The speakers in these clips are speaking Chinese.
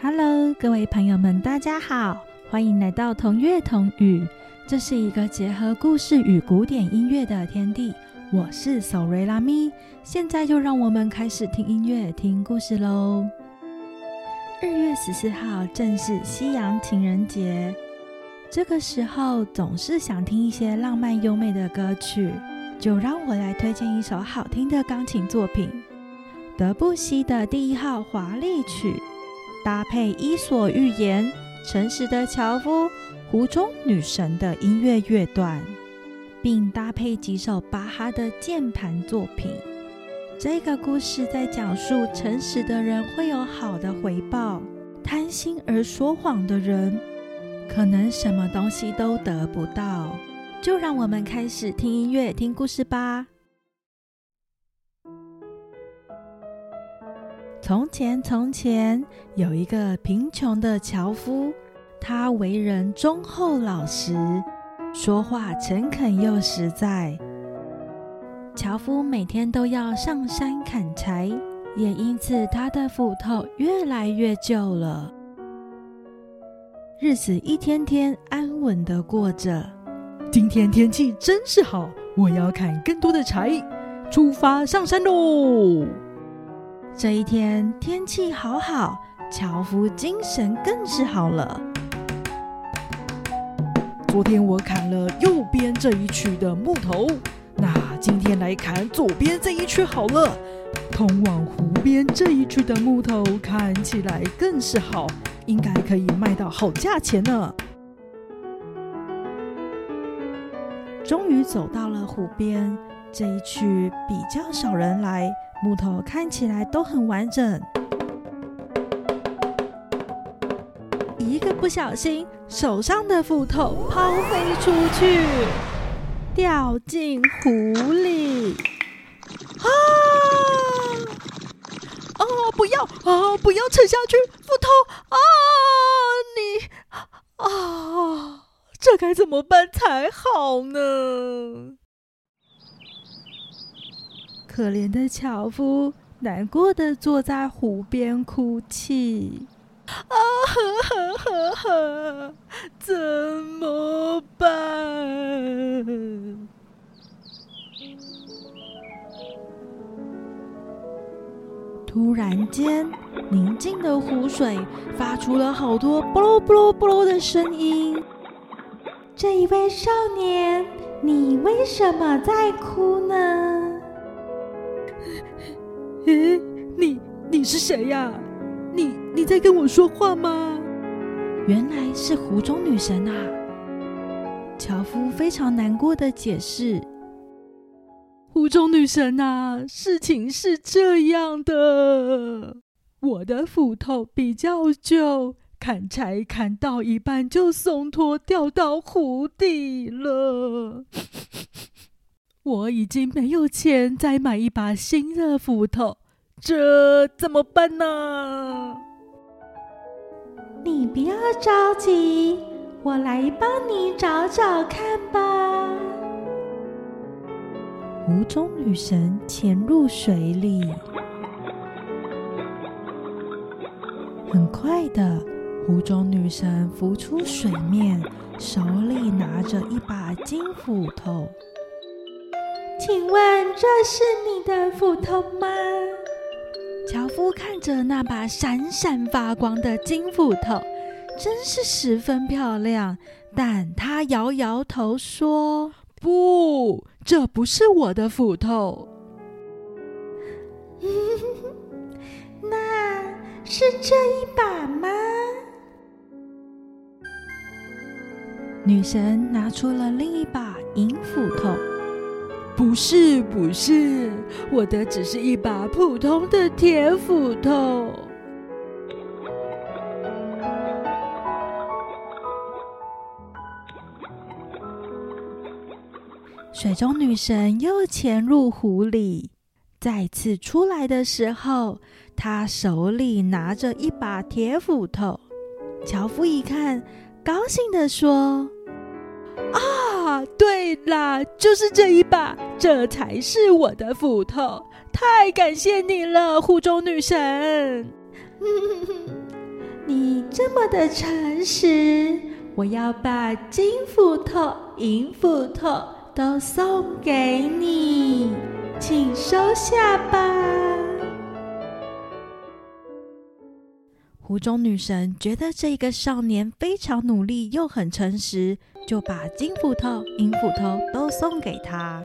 Hello，各位朋友们，大家好，欢迎来到同乐同语。这是一个结合故事与古典音乐的天地。我是索瑞拉咪，现在就让我们开始听音乐、听故事喽。二月十四号正是西洋情人节，这个时候总是想听一些浪漫优美的歌曲，就让我来推荐一首好听的钢琴作品——德布西的第一号华丽曲，搭配《伊索寓言》、诚实的樵夫、湖中女神的音乐乐段，并搭配几首巴哈的键盘作品。这个故事在讲述诚实的人会有好的回报，贪心而说谎的人可能什么东西都得不到。就让我们开始听音乐、听故事吧。从前，从前有一个贫穷的樵夫，他为人忠厚老实，说话诚恳又实在。樵夫每天都要上山砍柴，也因此他的斧头越来越旧了。日子一天天安稳的过着。今天天气真是好，我要砍更多的柴，出发上山喽！这一天天气好好，樵夫精神更是好了。昨天我砍了右边这一区的木头。那今天来砍左边这一区好了，通往湖边这一区的木头看起来更是好，应该可以卖到好价钱呢。终于走到了湖边，这一区比较少人来，木头看起来都很完整。一个不小心，手上的斧头抛飞出去。掉进湖里！啊！啊！不要！啊！不要沉下去！斧头！啊！你！啊！这该怎么办才好呢？可怜的樵夫难过的坐在湖边哭泣。啊哈哈哈哈！怎么办？突然间，宁静的湖水发出了好多“啵噜啵噜啵噜”的声音。这一位少年，你为什么在哭呢？诶，你你是谁呀？你你在跟我说话吗？原来是湖中女神啊！樵夫非常难过的解释：“湖中女神啊，事情是这样的，我的斧头比较旧，砍柴砍到一半就松脱掉到湖底了。我已经没有钱再买一把新的斧头。”这怎么办呢？你不要着急，我来帮你找找看吧。湖中女神潜入水里，很快的，湖中女神浮出水面，手里拿着一把金斧头。请问这是你的斧头吗？樵夫看着那把闪闪发光的金斧头，真是十分漂亮。但他摇摇头说：“不，这不是我的斧头。那是这一把吗？”女神拿出了另一把银斧头。不是不是，我的只是一把普通的铁斧头。水中女神又潜入湖里，再次出来的时候，她手里拿着一把铁斧头。樵夫一看，高兴的说：“！”，啦，就是这一把，这才是我的斧头。太感谢你了，护中女神。你这么的诚实，我要把金斧头、银斧头都送给你，请收下吧。湖中女神觉得这个少年非常努力又很诚实，就把金斧头、银斧头都送给他。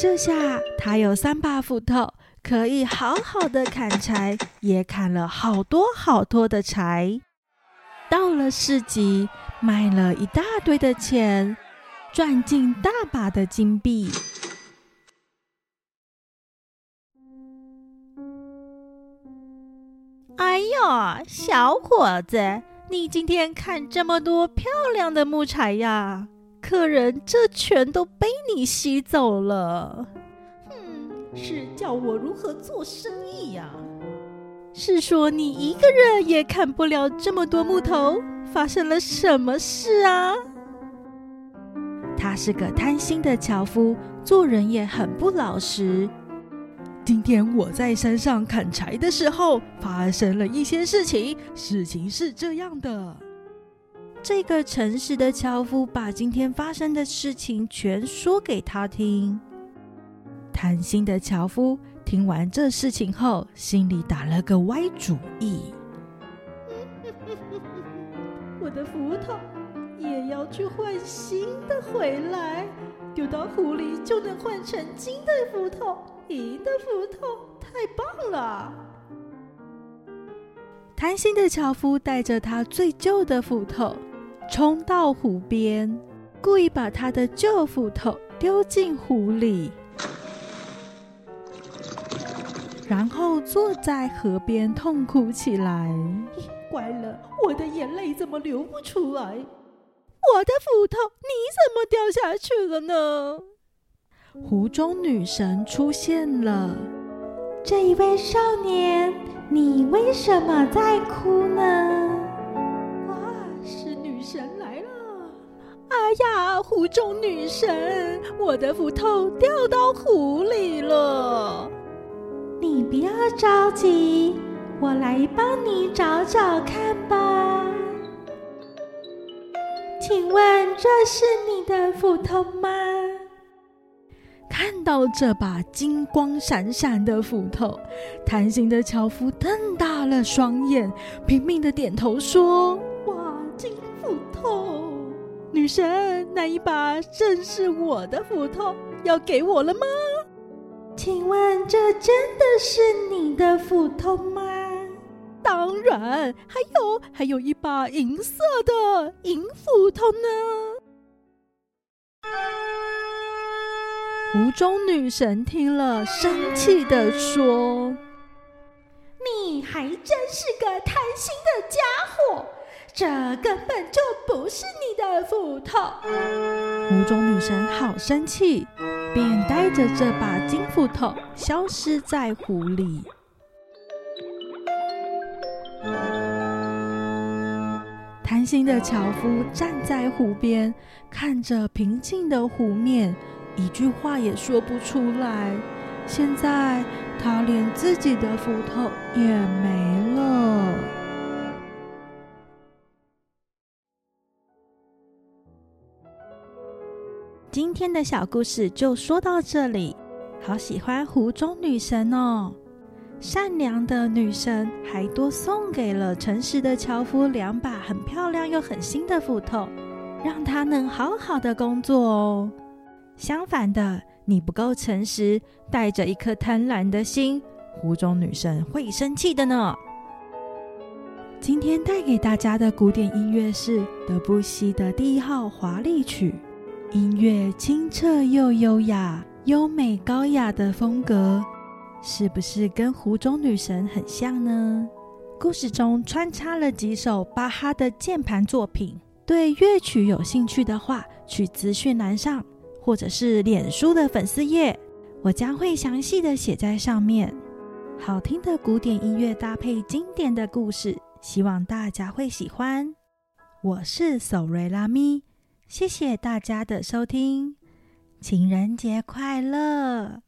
这下他有三把斧头。可以好好的砍柴，也砍了好多好多的柴。到了市集，卖了一大堆的钱，赚进大把的金币。呀，小伙子，你今天看这么多漂亮的木材呀？客人这全都被你吸走了。是叫我如何做生意呀？是说你一个人也砍不了这么多木头？发生了什么事啊？他是个贪心的樵夫，做人也很不老实。今天我在山上砍柴的时候，发生了一些事情。事情是这样的：这个诚实的樵夫把今天发生的事情全说给他听。贪心的樵夫听完这事情后，心里打了个歪主意。我的斧头也要去换新的回来，丢到湖里就能换成金的斧头、银的斧头，太棒了！贪心的樵夫带着他最旧的斧头，冲到湖边，故意把他的旧斧头丢进湖里。然后坐在河边痛哭起来。怪了，我的眼泪怎么流不出来？我的斧头，你怎么掉下去了呢？湖中女神出现了。这一位少年，你为什么在哭呢？哇，是女神来了！哎呀，湖中女神，我的斧头掉到湖里了。你不要着急，我来帮你找找看吧。请问这是你的斧头吗？看到这把金光闪闪的斧头，贪心的樵夫瞪大了双眼，拼命的点头说：“哇，金斧头！女神，那一把正是我的斧头，要给我了吗？”请问这真的是你的斧头吗？当然，还有还有一把银色的银斧头呢。湖中女神听了，生气的说：“你还真是个贪心的家伙，这根本就不是你的斧头。”湖中女神好生气。便带着这把金斧头消失在湖里。贪心的樵夫站在湖边，看着平静的湖面，一句话也说不出来。现在他连自己的斧头也没了。今天的小故事就说到这里。好喜欢湖中女神哦，善良的女神还多送给了诚实的樵夫两把很漂亮又很新的斧头，让他能好好的工作哦。相反的，你不够诚实，带着一颗贪婪的心，湖中女神会生气的呢。今天带给大家的古典音乐是德布西的第一号华丽曲。音乐清澈又优雅，优美高雅的风格，是不是跟湖中女神很像呢？故事中穿插了几首巴哈的键盘作品。对乐曲有兴趣的话，去资讯栏上或者是脸书的粉丝页，我将会详细的写在上面。好听的古典音乐搭配经典的故事，希望大家会喜欢。我是索瑞拉咪。谢谢大家的收听，情人节快乐！